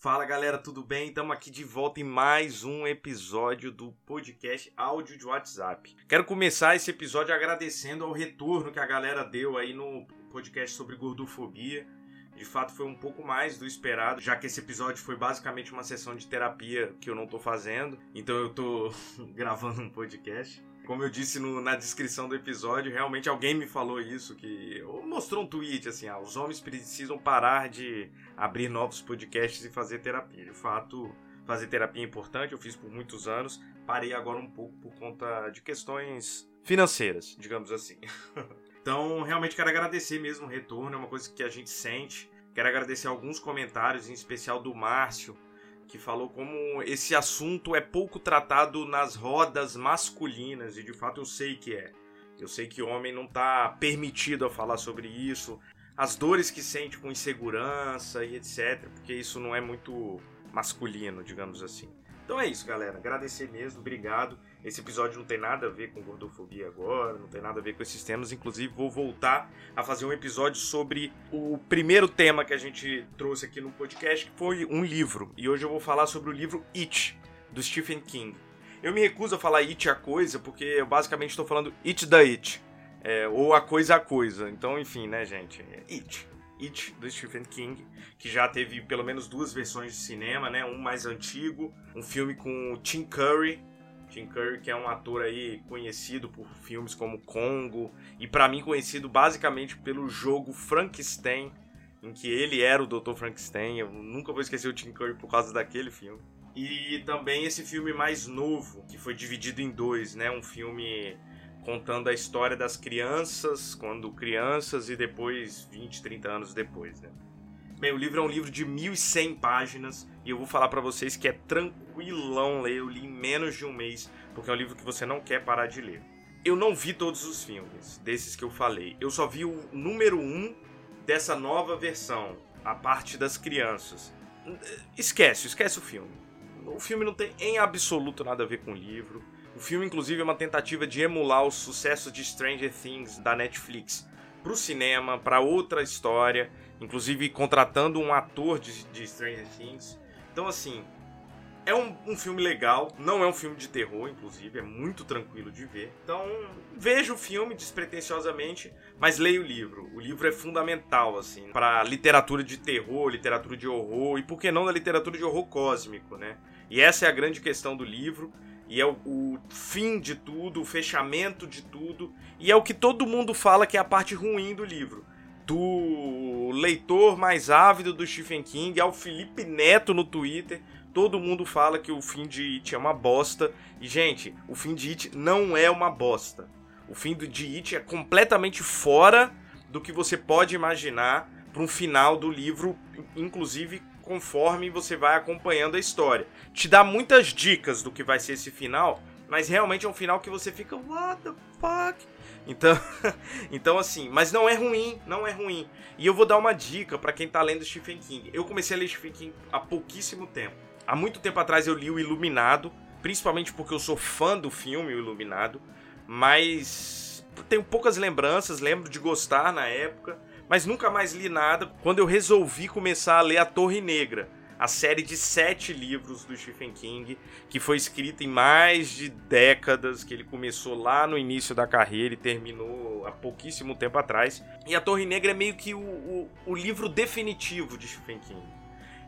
Fala galera, tudo bem? Estamos aqui de volta em mais um episódio do podcast Áudio de WhatsApp. Quero começar esse episódio agradecendo ao retorno que a galera deu aí no podcast sobre gordofobia. De fato, foi um pouco mais do esperado, já que esse episódio foi basicamente uma sessão de terapia que eu não tô fazendo. Então eu tô gravando um podcast. Como eu disse no, na descrição do episódio, realmente alguém me falou isso, que mostrou um tweet assim, ah, os homens precisam parar de abrir novos podcasts e fazer terapia. De fato, fazer terapia é importante, eu fiz por muitos anos, parei agora um pouco por conta de questões financeiras, digamos assim. então, realmente quero agradecer mesmo o retorno, é uma coisa que a gente sente. Quero agradecer alguns comentários, em especial do Márcio, que falou como esse assunto é pouco tratado nas rodas masculinas, e de fato eu sei que é. Eu sei que homem não está permitido a falar sobre isso, as dores que sente com insegurança e etc, porque isso não é muito masculino, digamos assim. Então é isso, galera. Agradecer mesmo, obrigado. Esse episódio não tem nada a ver com gordofobia agora, não tem nada a ver com esses temas. Inclusive, vou voltar a fazer um episódio sobre o primeiro tema que a gente trouxe aqui no podcast, que foi um livro. E hoje eu vou falar sobre o livro It, do Stephen King. Eu me recuso a falar It a coisa, porque eu basicamente estou falando It da It. É, ou a coisa a coisa. Então, enfim, né, gente? It. It, do Stephen King, que já teve pelo menos duas versões de cinema, né? Um mais antigo, um filme com Tim Curry. Tim Curry, que é um ator aí conhecido por filmes como Congo, e para mim conhecido basicamente pelo jogo Frankenstein, em que ele era o Dr. Frankenstein. Eu nunca vou esquecer o Tim Curry por causa daquele filme. E também esse filme mais novo, que foi dividido em dois, né? Um filme contando a história das crianças, quando crianças e depois 20, 30 anos depois, né? Bem, o livro é um livro de 1100 páginas e eu vou falar para vocês que é tranquilão ler, eu li em menos de um mês, porque é um livro que você não quer parar de ler. Eu não vi todos os filmes desses que eu falei, eu só vi o número 1 um dessa nova versão, a parte das crianças. Esquece, esquece o filme. O filme não tem em absoluto nada a ver com o livro. O filme, inclusive, é uma tentativa de emular o sucesso de Stranger Things da Netflix para o cinema, para outra história, inclusive contratando um ator de, de Stranger Things. Então, assim, é um, um, filme legal, não é um filme de terror, inclusive, é muito tranquilo de ver. Então, veja o filme despretensiosamente, mas leia o livro. O livro é fundamental, assim, para literatura de terror, literatura de horror e, por que não, da literatura de horror cósmico, né? E essa é a grande questão do livro. E é o, o, fim de tudo, o fechamento de tudo. E é o que todo mundo fala que é a parte ruim do livro. Do leitor mais ávido do Stephen King ao Felipe Neto no Twitter. Todo mundo fala que o fim de It é uma bosta. E, gente, o fim de It não é uma bosta. O fim de It é completamente fora do que você pode imaginar para um final do livro, inclusive conforme você vai acompanhando a história. Te dá muitas dicas do que vai ser esse final, mas realmente é um final que você fica, what the fuck? Então, então assim, mas não é ruim, não é ruim. E eu vou dar uma dica para quem tá lendo Stephen King. Eu comecei a ler Stephen King há pouquíssimo tempo. Há muito tempo atrás eu li o Iluminado, principalmente porque eu sou fã do filme O Iluminado, mas tenho poucas lembranças, lembro de gostar na época mas nunca mais li nada quando eu resolvi começar a ler A Torre Negra, a série de sete livros do Stephen King, que foi escrita em mais de décadas, que ele começou lá no início da carreira e terminou há pouquíssimo tempo atrás. E A Torre Negra é meio que o, o, o livro definitivo de Stephen King.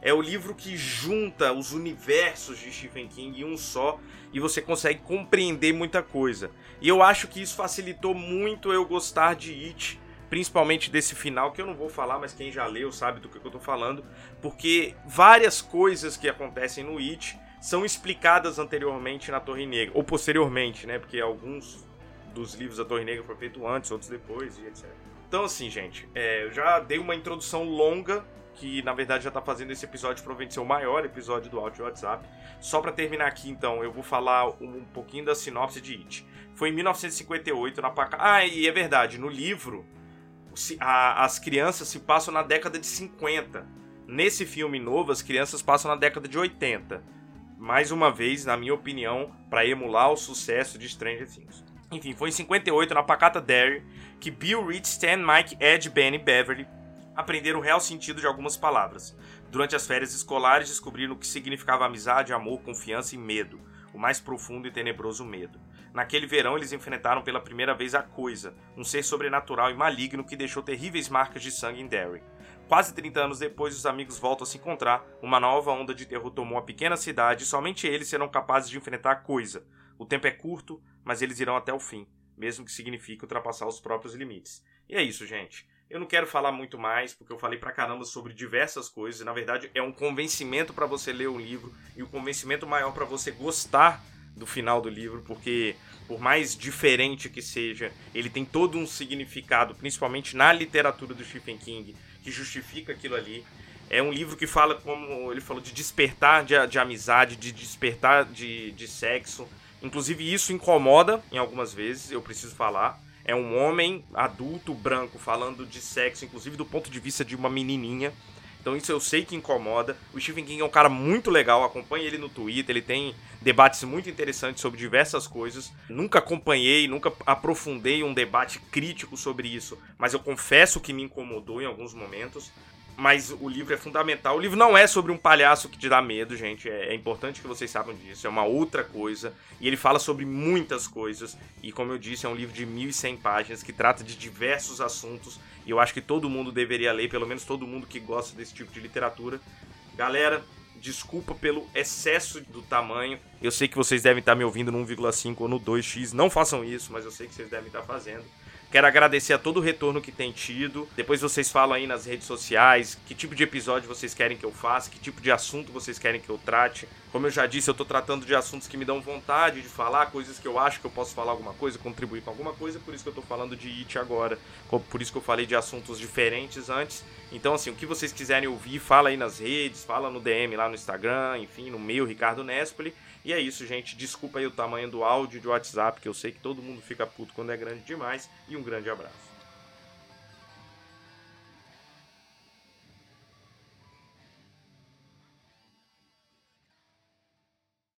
É o livro que junta os universos de Stephen King em um só e você consegue compreender muita coisa. E eu acho que isso facilitou muito eu gostar de It principalmente desse final, que eu não vou falar, mas quem já leu sabe do que eu tô falando, porque várias coisas que acontecem no It são explicadas anteriormente na Torre Negra, ou posteriormente, né? Porque alguns dos livros da Torre Negra foram feitos antes, outros depois e etc. Então, assim, gente, é, eu já dei uma introdução longa, que na verdade já tá fazendo esse episódio provavelmente ser o maior episódio do áudio WhatsApp. Só para terminar aqui, então, eu vou falar um pouquinho da sinopse de It. Foi em 1958 na Paca... Ah, e é verdade, no livro a, as crianças se passam na década de 50. Nesse filme novo, as crianças passam na década de 80. Mais uma vez, na minha opinião, para emular o sucesso de Stranger Things. Enfim, foi em 58, na Pacata Dairy, que Bill, Rich, Stan, Mike, Ed, Ben e Beverly aprenderam o real sentido de algumas palavras. Durante as férias escolares, descobriram o que significava amizade, amor, confiança e medo, o mais profundo e tenebroso medo. Naquele verão, eles enfrentaram pela primeira vez a Coisa, um ser sobrenatural e maligno que deixou terríveis marcas de sangue em Derry. Quase 30 anos depois, os amigos voltam a se encontrar, uma nova onda de terror tomou a pequena cidade e somente eles serão capazes de enfrentar a Coisa. O tempo é curto, mas eles irão até o fim, mesmo que signifique ultrapassar os próprios limites. E é isso, gente. Eu não quero falar muito mais, porque eu falei pra caramba sobre diversas coisas. E, na verdade, é um convencimento para você ler o livro e o um convencimento maior para você gostar do final do livro, porque por mais diferente que seja, ele tem todo um significado, principalmente na literatura do Stephen King, que justifica aquilo ali. É um livro que fala, como ele falou, de despertar de, de amizade, de despertar de, de sexo. Inclusive, isso incomoda em algumas vezes, eu preciso falar. É um homem adulto branco falando de sexo, inclusive do ponto de vista de uma menininha. Então isso eu sei que incomoda. O Stephen King é um cara muito legal, acompanhe ele no Twitter, ele tem debates muito interessantes sobre diversas coisas. Nunca acompanhei, nunca aprofundei um debate crítico sobre isso, mas eu confesso que me incomodou em alguns momentos mas o livro é fundamental. O livro não é sobre um palhaço que te dá medo, gente. É, é, importante que vocês saibam disso. É uma outra coisa. E ele fala sobre muitas coisas. E como eu disse, é um livro de 1.100 páginas que trata de diversos assuntos. E eu acho que todo mundo deveria ler, pelo menos todo mundo que gosta desse tipo de literatura. Galera, desculpa pelo excesso do tamanho. Eu sei que vocês devem estar me ouvindo no 1,5 ou no 2x. Não façam isso, mas eu sei que vocês devem estar fazendo. Quero agradecer a todo o retorno que tem tido. Depois vocês falam aí nas redes sociais que tipo de episódio vocês querem que eu faça, que tipo de assunto vocês querem que eu trate. Como eu já disse, eu tô tratando de assuntos que me dão vontade de falar, coisas que eu acho que eu posso falar alguma coisa, contribuir com alguma coisa, por isso que eu tô falando de IT agora. Por isso que eu falei de assuntos diferentes antes. Então, assim, o que vocês quiserem ouvir, fala aí nas redes, fala no DM lá no Instagram, enfim, no meu, Ricardo Nespoli. E é isso, gente. Desculpa aí o tamanho do áudio de WhatsApp, que eu sei que todo mundo fica puto quando é grande demais. E um grande abraço.